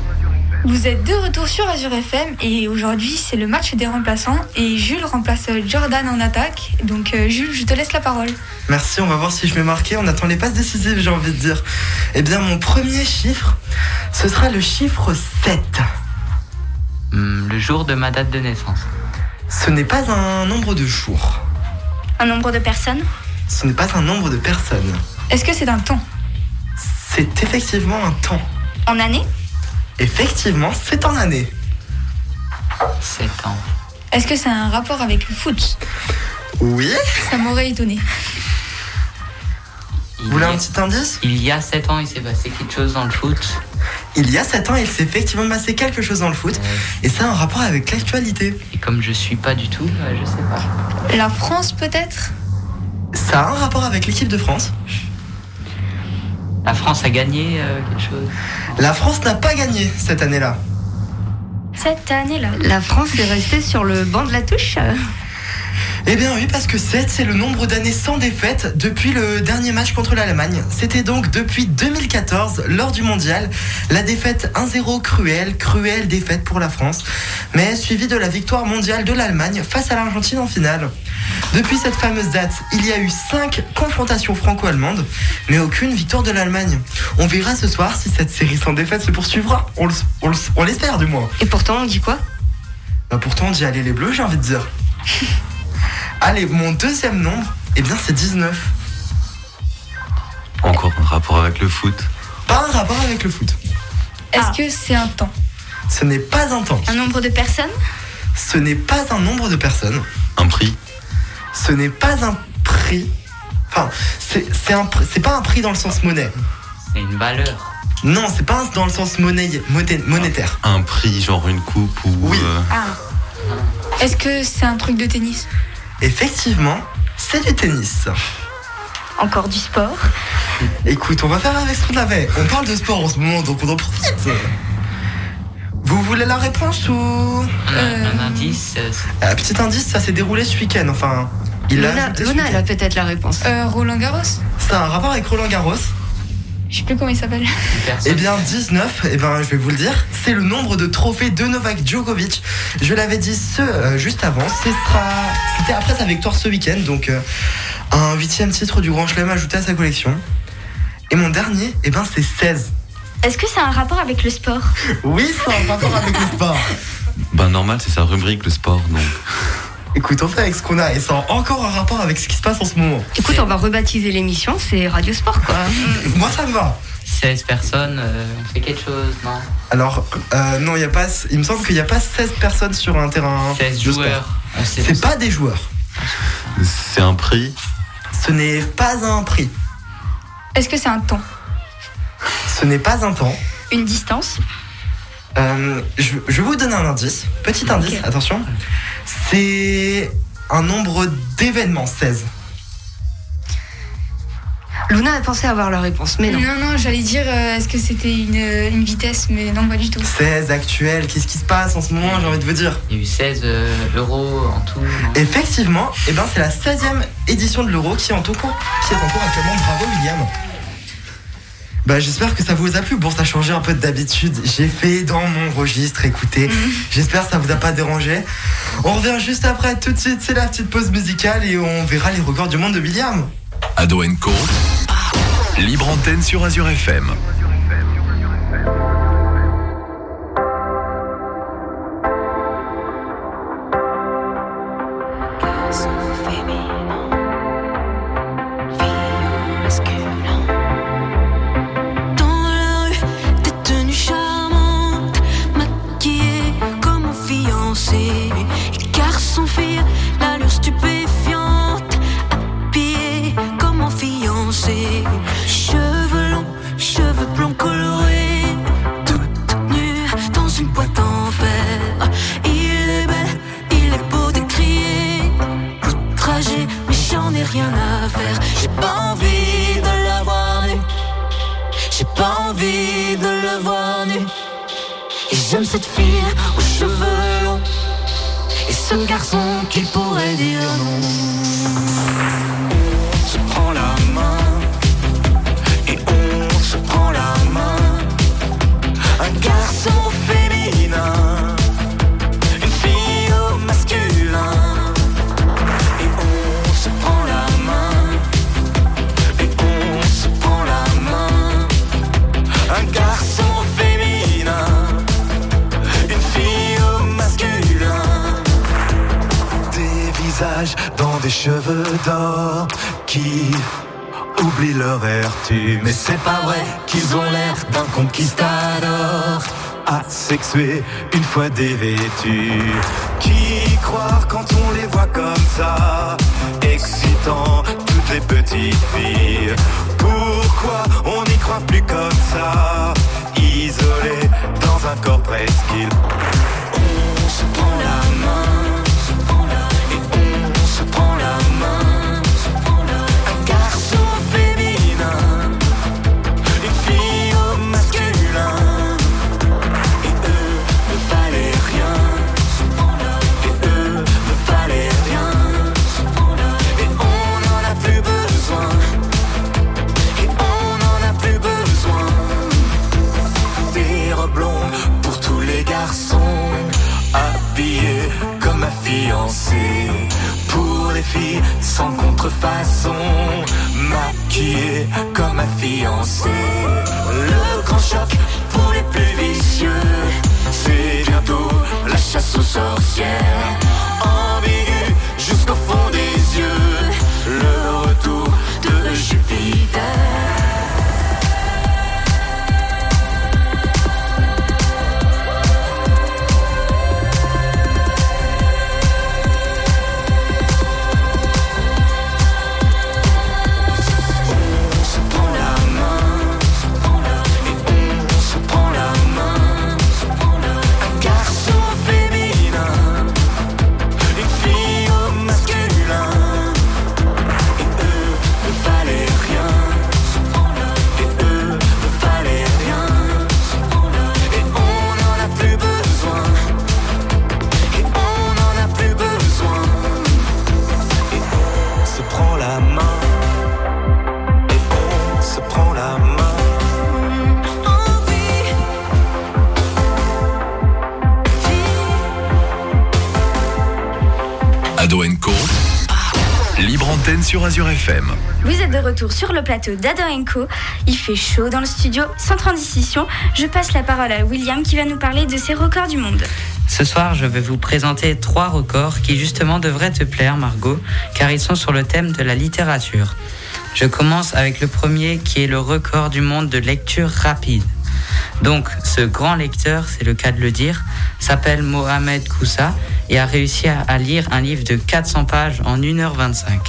Vous êtes de retour sur Azure FM et aujourd'hui c'est le match des remplaçants et Jules remplace Jordan en attaque. Donc euh, Jules, je te laisse la parole. Merci, on va voir si je vais marquer. On attend les passes décisives, j'ai envie de dire. Eh bien, mon premier chiffre, ce sera le chiffre 7. Hmm, le jour de ma date de naissance. Ce n'est pas un nombre de jours. Un nombre de personnes Ce n'est pas un nombre de personnes. Est-ce que c'est un temps? C'est effectivement un temps. En année Effectivement, c'est en année. 7 ans. Est-ce que c'est un rapport avec le foot? Oui Ça m'aurait étonné. Il Vous voulez y a- un petit indice? Il y a 7 ans, il s'est passé quelque chose dans le foot. Il y a 7 ans, il s'est effectivement passé quelque chose dans le foot. Et ça a un rapport avec l'actualité. Et comme je suis pas du tout, euh, je sais pas. La France peut-être? Ça a un rapport avec l'équipe de France. La France a gagné euh, quelque chose. La France n'a pas gagné cette année-là. Cette année-là. La France est restée sur le banc de la touche. Eh bien oui, parce que 7, c'est le nombre d'années sans défaite depuis le dernier match contre l'Allemagne. C'était donc depuis 2014, lors du mondial, la défaite 1-0 cruelle, cruelle défaite pour la France, mais suivie de la victoire mondiale de l'Allemagne face à l'Argentine en finale. Depuis cette fameuse date, il y a eu 5 confrontations franco-allemandes, mais aucune victoire de l'Allemagne. On verra ce soir si cette série sans défaite se poursuivra. On le- on le- on l'espère du moins. Et pourtant, on dit quoi? Bah pourtant on dit allez les bleus j'ai envie de dire. Allez, mon deuxième nombre, eh bien c'est 19. Encore un rapport avec le foot. Pas un rapport avec le foot. Est-ce Ah. que c'est un temps? Ce n'est pas un temps. Un nombre de personnes? Ce n'est pas un nombre de personnes. Un prix? Ce n'est pas un prix. Enfin, c'est c'est un pr- c'est pas un prix dans le sens monnaie. C'est une valeur. Non, c'est pas dans le sens monnaie, moné- monétaire. Un prix, genre une coupe ou. Oui. euh, Ah. Est-ce que c'est un truc de tennis? Effectivement, c'est du tennis. Encore du sport Écoute, on va faire avec ce qu'on avait. On parle de sport en ce moment, donc on en profite. Vous voulez la réponse ou Un, Euh, un indice, euh, Un petit indice, ça s'est déroulé ce week-end. Enfin, il a Luna, elle a peut-être la réponse. euh, Roland Garros C'est un rapport avec Roland Garros. Je sais plus comment il s'appelle. Eh bien, 19, eh ben, je vais vous le dire, c'est le nombre de trophées de Novak Djokovic. Je l'avais dit ce euh, juste avant, ce sera, c'était après sa victoire ce week-end, donc euh, un huitième titre du Grand Chelem ajouté à sa collection. Et mon dernier, eh ben, c'est 16. Est-ce que c'est un rapport avec le sport? Oui, c'est un rapport avec le sport. Ben normal, c'est sa rubrique, le sport, donc. Écoute, on fait avec ce qu'on a, et ça a encore un rapport avec ce qui se passe en ce moment. Écoute, on va rebaptiser l'émission, c'est Radio Sport, quoi. Moi, ça me va. 16 personnes, euh, on fait quelque chose, non? Alors, euh, non, il y a pas, il me semble qu'il n'y a pas 16 personnes sur un terrain 16 de sport. joueurs. Sait C'est pas des joueurs. C'est un prix? Ce n'est pas un prix. Est-ce que c'est un temps? Ce n'est pas un temps. Une distance? Euh, je, je vais vous donner un indice. Petit indice, attention. C'est un nombre d'événements, 16. Luna a pensé avoir la réponse, mais non. Non, non, j'allais dire euh, est-ce que c'était une, euh, une vitesse, mais non, pas du tout. 16 actuels, qu'est-ce qui se passe en ce moment, j'ai envie de vous dire? Il y a eu 16 euh, euros en tout. non? Effectivement, eh ben, c'est la 16e édition de l'Euro qui est en cours, qui est en cours actuellement. Bravo William. Bah, j'espère que ça vous a plu. Bon, ça a changé un peu d'habitude. J'ai fait dans mon registre, écoutez. J'espère que ça vous a pas dérangé. On revient juste après, tout de suite, c'est la petite pause musicale et on verra les records du monde de William. Ado Co. Libre antenne sur Azure FM. Une fois dévêtus. Qui croire quand on les voit comme ça? Excitant toutes les petites filles. Pourquoi on n'y croit plus comme ça? Isolé dans un corps presqu'île. On se prend la main. Sans contrefaçon. Maquillés comme ma fiancée. Le grand choc pour les plus vicieux. C'est bientôt la chasse aux sorcières. Sur Azure FM. Vous êtes de retour sur le plateau d'Ado Co. Il fait chaud dans le studio. Sans transition, je passe la parole à William qui va nous parler de ses records du monde. Ce soir, je vais vous présenter trois records qui justement devraient te plaire, Margot, car ils sont sur le thème de la littérature. Je commence avec le premier qui est le record du monde de lecture rapide. Donc, ce grand lecteur, c'est le cas de le dire, s'appelle Mohamed Koussa et a réussi à, à lire un livre de 400 pages en 1h25.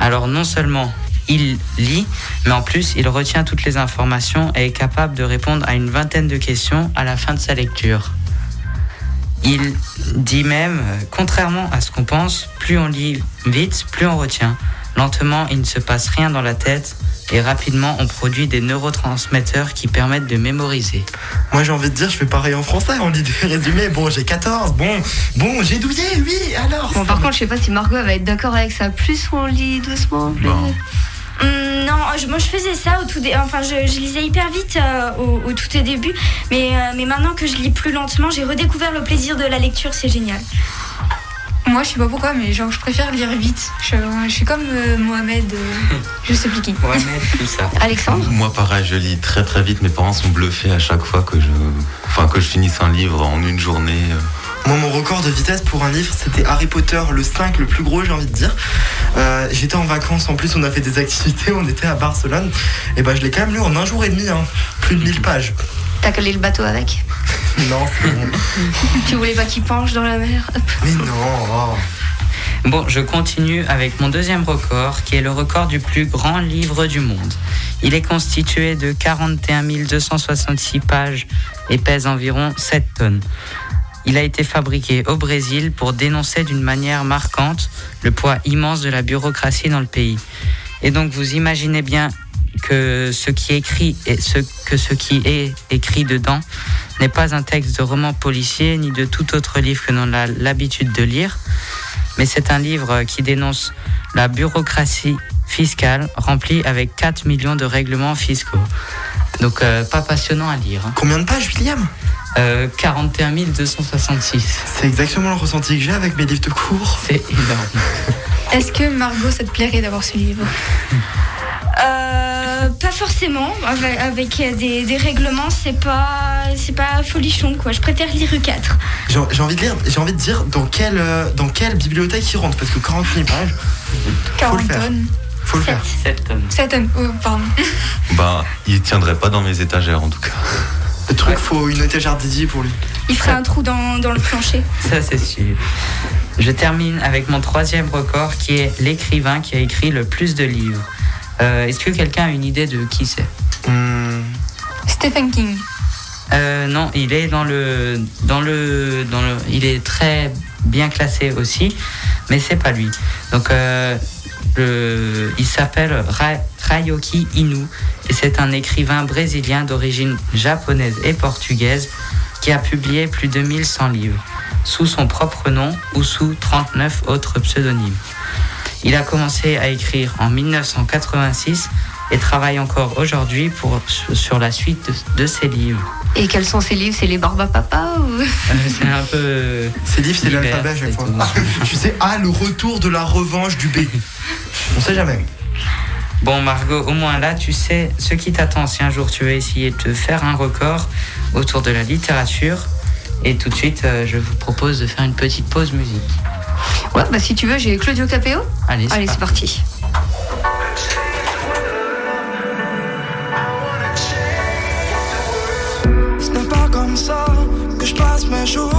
Alors, non seulement il lit, mais en plus, il retient toutes les informations et est capable de répondre à une vingtaine de questions à la fin de sa lecture. Il dit même, euh, contrairement à ce qu'on pense, plus on lit vite, plus on retient. Lentement, il ne se passe rien dans la tête et rapidement, on produit des neurotransmetteurs qui permettent de mémoriser. Moi j'ai envie de dire, je fais pareil en français, on lit des résumés. Bon, j'ai 14, bon, bon, j'ai douillé, oui, alors. Bon, par contre, je sais pas si Margot va être d'accord avec ça. Plus on lit doucement, plus. Bon. Hum, non, je- moi je faisais ça au tout dé- enfin je, je lisais hyper vite euh, au, au tout début, mais, euh, mais maintenant que je lis plus lentement, j'ai redécouvert le plaisir de la lecture, c'est génial. Moi, je sais pas pourquoi, mais genre, je préfère lire vite. Je, je suis comme euh, Mohamed, euh, je sais plus qui. Mohamed Koussa. Alexandre? Moi, pareil, je lis très très vite. Mes parents sont bluffés à chaque fois que je, enfin, que je finisse un livre en une journée. Moi, mon record de vitesse pour un livre, c'était Harry Potter, le 5, le plus gros, j'ai envie de dire. Euh, J'étais en vacances, en plus, on a fait des activités, on était à Barcelone. Et ben, je l'ai quand même lu en un jour et demi, hein. plus de 1000 pages. T'as collé le bateau avec Non, c'est bon. Tu voulais pas qu'il penche dans la mer. Mais non, oh. Bon, je continue avec mon deuxième record, qui est le record du plus grand livre du monde. Il est constitué de 41 266 pages et pèse environ 7 tonnes. Il a été fabriqué au Brésil pour dénoncer d'une manière marquante le poids immense de la bureaucratie dans le pays. Et donc vous imaginez bien que ce qui est écrit et ce que ce qui est écrit dedans n'est pas un texte de roman policier ni de tout autre livre que l'on a l'habitude de lire, mais c'est un livre qui dénonce la bureaucratie fiscale remplie avec 4 millions de règlements fiscaux. Donc euh, pas passionnant à lire. hein. Combien de pages, William? Euh, 41 266. C'est exactement le ressenti que j'ai avec mes livres de cours. C'est énorme. Est-ce que Margot, ça te plairait d'avoir ce livre? Euh, pas forcément. Avec, avec des, des règlements, c'est pas, c'est pas folichon quoi. Je préfère lire 4. J'ai envie de lire, j'ai envie de dire dans quelle, euh, dans quelle bibliothèque il rentre parce que 48 pages, 40 faire. tonnes. faut le faire. 7 tonnes. 7 tonnes. Oh, pardon. Bah, il tiendrait pas dans mes étagères en tout cas. Le truc, faut une étagère dédiée pour lui. Il ferait un trou dans, dans le plancher. Ça, c'est sûr. Je termine avec mon troisième record qui est l'écrivain qui a écrit le plus de livres. Euh, Est-ce que quelqu'un a une idée de qui c'est Hmm, Stephen King. Euh, Non, il est dans le, dans le, dans le, il est très bien classé aussi, mais c'est pas lui. Donc, euh, le- il s'appelle Ra- Ryoki Inu et c'est un écrivain brésilien d'origine japonaise et portugaise qui a publié plus de 1100 livres sous son propre nom ou sous 39 autres pseudonymes. Il a commencé à écrire en 1986 et travaille encore aujourd'hui pour sur la suite de, de ses livres. Et quels sont ces livres? C'est les Barba Papa ou... Euh, C'est un peu. Ces livres, c'est l'alphabet à chaque fois. tu sais, ah, le retour de la revanche du B. On sait jamais. Bon, Margot, au moins là, tu sais ce qui t'attend si un jour tu veux essayer de faire un record autour de la littérature. Et tout de suite, euh, je vous propose de faire une petite pause musique. Ouais, bah si tu veux, j'ai Claudio Capéo. Allez, c'est Allez, c'est parti. parti. Ce n'est pas comme ça que je passe mes journées,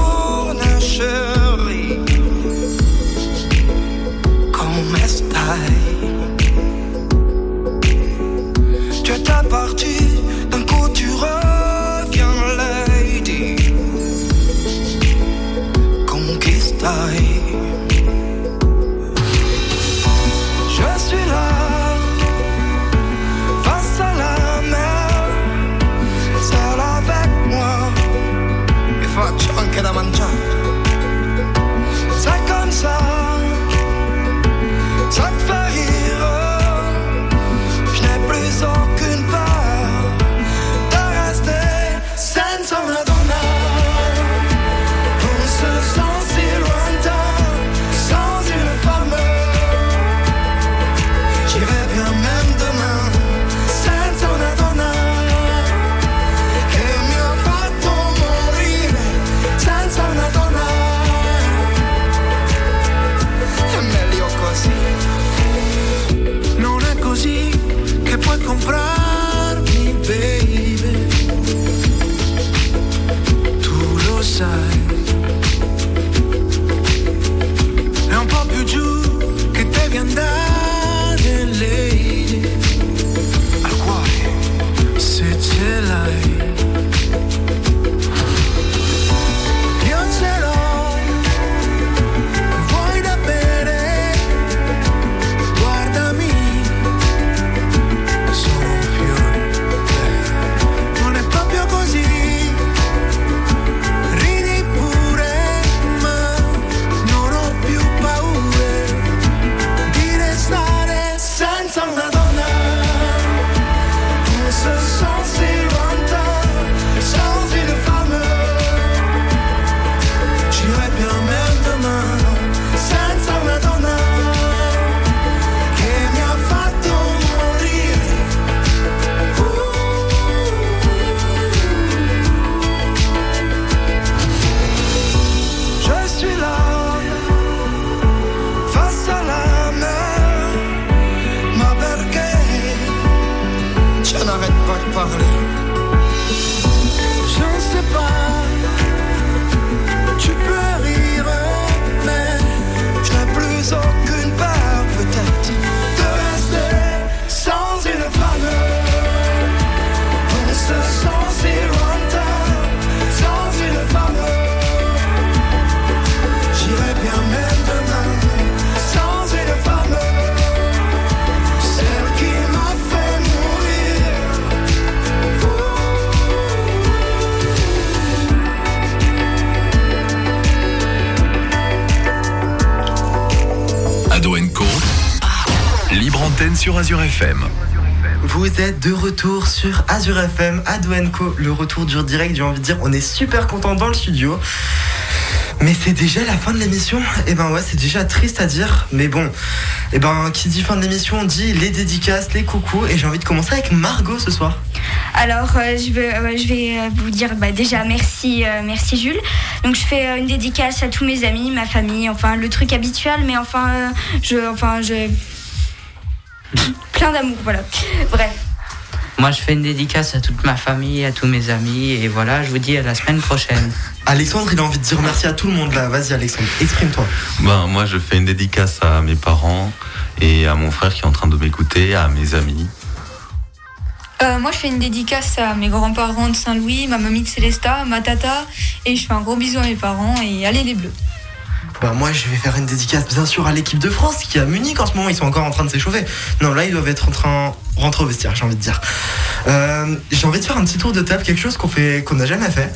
Libre antenne sur Azure FM. Vous êtes de retour sur Azure FM, Adwenco. Le retour du direct, j'ai envie de dire, on est super content dans le studio. Mais c'est déjà la fin de l'émission. Et ben ouais, c'est déjà triste à dire. Mais bon, et ben qui dit fin de l'émission, on dit les dédicaces, les coucous. Et j'ai envie de commencer avec Margot ce soir. Alors, euh, je, veux, euh, je vais euh, vous dire bah, déjà merci, euh, merci Jules. Donc, je fais euh, une dédicace à tous mes amis, ma famille, enfin le truc habituel, mais enfin, euh, je, enfin, je, plein d'amour, voilà. Bref. Moi, je fais une dédicace à toute ma famille, à tous mes amis, et voilà, je vous dis à la semaine prochaine. Alexandre, il a envie de dire merci à tout le monde là. Vas-y, Alexandre, exprime-toi. Ben, moi, je fais une dédicace à mes parents et à mon frère qui est en train de m'écouter, à mes amis. Euh, moi, je fais une dédicace à mes grands-parents de Saint-Louis, ma mamie de Célestat, ma tata, et je fais un gros bisou à mes parents et allez les bleus. Bah moi je vais faire une dédicace bien sûr à l'équipe de France qui est à Munich en ce moment, ils sont encore en train de s'échauffer. Non là ils doivent être en train rentrer au vestiaire j'ai envie de dire. Euh, j'ai envie de faire un petit tour de table, quelque chose qu'on fait qu'on n'a jamais fait.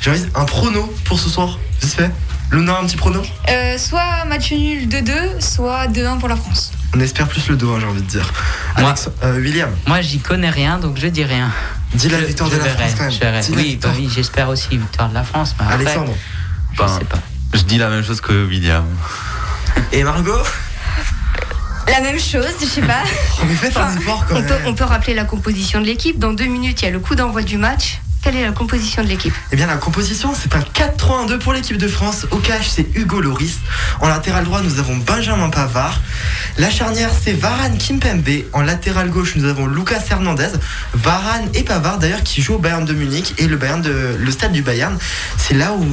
J'ai envie de- un prono pour ce soir, vite fait. Luna un petit prono? Euh, soit match nul 2-2, soit 2-1 pour la France. On espère plus le dos hein, j'ai envie de dire. Moi- Alex, euh, William, Moi, j'y connais rien, donc je dis rien. dis la Je- victoire je de la verrai, France quand même. je Oui, bah oui, j'espère aussi victoire de la France. Mais après, Alexandre je Ben, sais pas. Je dis la même chose que William. et Margot? La même chose, je sais pas. Mais faites un Enfin, effort quand On peut, même. on peut rappeler la composition de l'équipe. Dans deux minutes, il y a le coup d'envoi du match. Quelle est la composition de l'équipe? Eh bien, la composition, c'est un 4-3-1-2 pour l'équipe de France. Au cash, c'est Hugo Loris. En latéral droit, nous avons Benjamin Pavard. La charnière, c'est Varane Kimpembe. En latéral gauche, nous avons Lucas Hernandez. Varane et Pavard, d'ailleurs, qui jouent au Bayern de Munich. Et le, Bayern de, le stade du Bayern, c'est là où,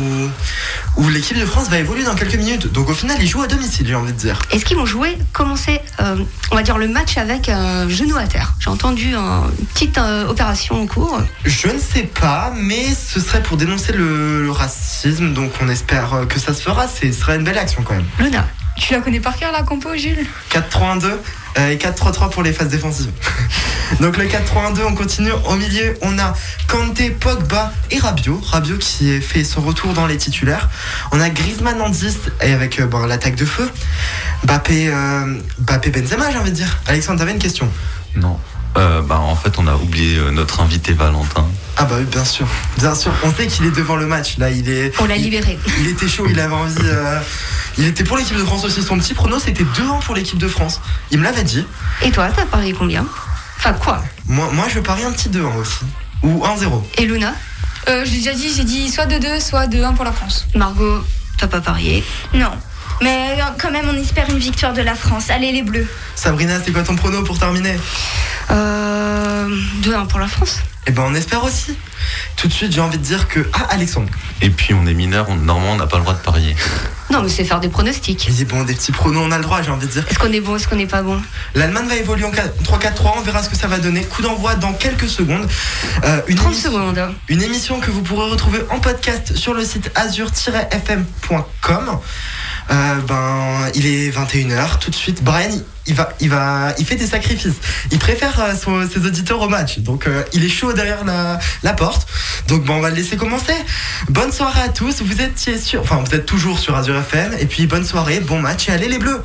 où l'équipe de France va évoluer dans quelques minutes. Donc, au final, ils jouent à domicile, j'ai envie de dire. Est-ce qu'ils vont jouer, commencer, euh, on va dire, le match avec un genou à terre? J'ai entendu un- une petite euh, opération en cours. Je ne sais pas, mais ce serait pour dénoncer le, le racisme. Donc, on espère euh, que ça se fera. Ce serait une belle action quand même. Luna. Tu la connais par cœur la compo, Jules 4-3-1-2 euh, et 4-3-3 pour les phases défensives. Donc le 4-3-1-2, on continue. Au milieu, on a Kanté, Pogba et Rabiot. Rabiot qui est fait son retour dans les titulaires. On a Griezmann en 10 et avec euh, bon, l'attaque de feu. Bappé, euh, Bappé Benzema, j'ai envie de dire. Alexandre, t'avais une question? Non. Euh, bah, en fait, on a oublié euh, notre invité Valentin. Ah bah oui, bien sûr. Bien sûr. On sait qu'il est devant le match. Là, il est. On l'a libéré. Il était chaud, il avait envie. euh, Il était pour l'équipe de France aussi. Son petit prono, c'était 2-1 pour l'équipe de France. Il me l'avait dit. Et toi, t'as parié combien? Enfin, quoi? Moi, moi je parie un petit 2-1 aussi. Ou 1-0. Et Luna? Euh, J'ai déjà dit, j'ai dit soit 2-2, soit 2-1 pour la France. Margot, t'as pas parié? Non. Mais euh, quand même, on espère une victoire de la France. Allez les bleus. Sabrina, c'est quoi ton prono pour terminer? Euh, 2-1 pour la France. Eh ben, on espère aussi. Tout de suite, j'ai envie de dire que. Ah, Alexandre. Et puis, on est mineur, on, normalement, on n'a pas le droit de parier. Non, mais c'est faire des pronostics. Il dit bon, des petits pronos, on a le droit, j'ai envie de dire. Est-ce qu'on est bon, est-ce qu'on n'est pas bon? L'Allemagne va évoluer en 4 3-4-3, on verra ce que ça va donner. Coup d'envoi dans quelques secondes. Euh, une 30 émission- secondes. Une émission que vous pourrez retrouver en podcast sur le site azur-fm.com. Euh, ben, il est 21h. Tout de suite, Brian, il va, il va, il fait des sacrifices. Il préfère euh, ses auditeurs au match. Donc, euh, il est chaud derrière la, la porte. Donc, bon, on va le laisser commencer. Bonne soirée à tous. Vous étiez sur, enfin, vous êtes toujours sur Azure FM. Et puis, bonne soirée, bon match et allez les bleus.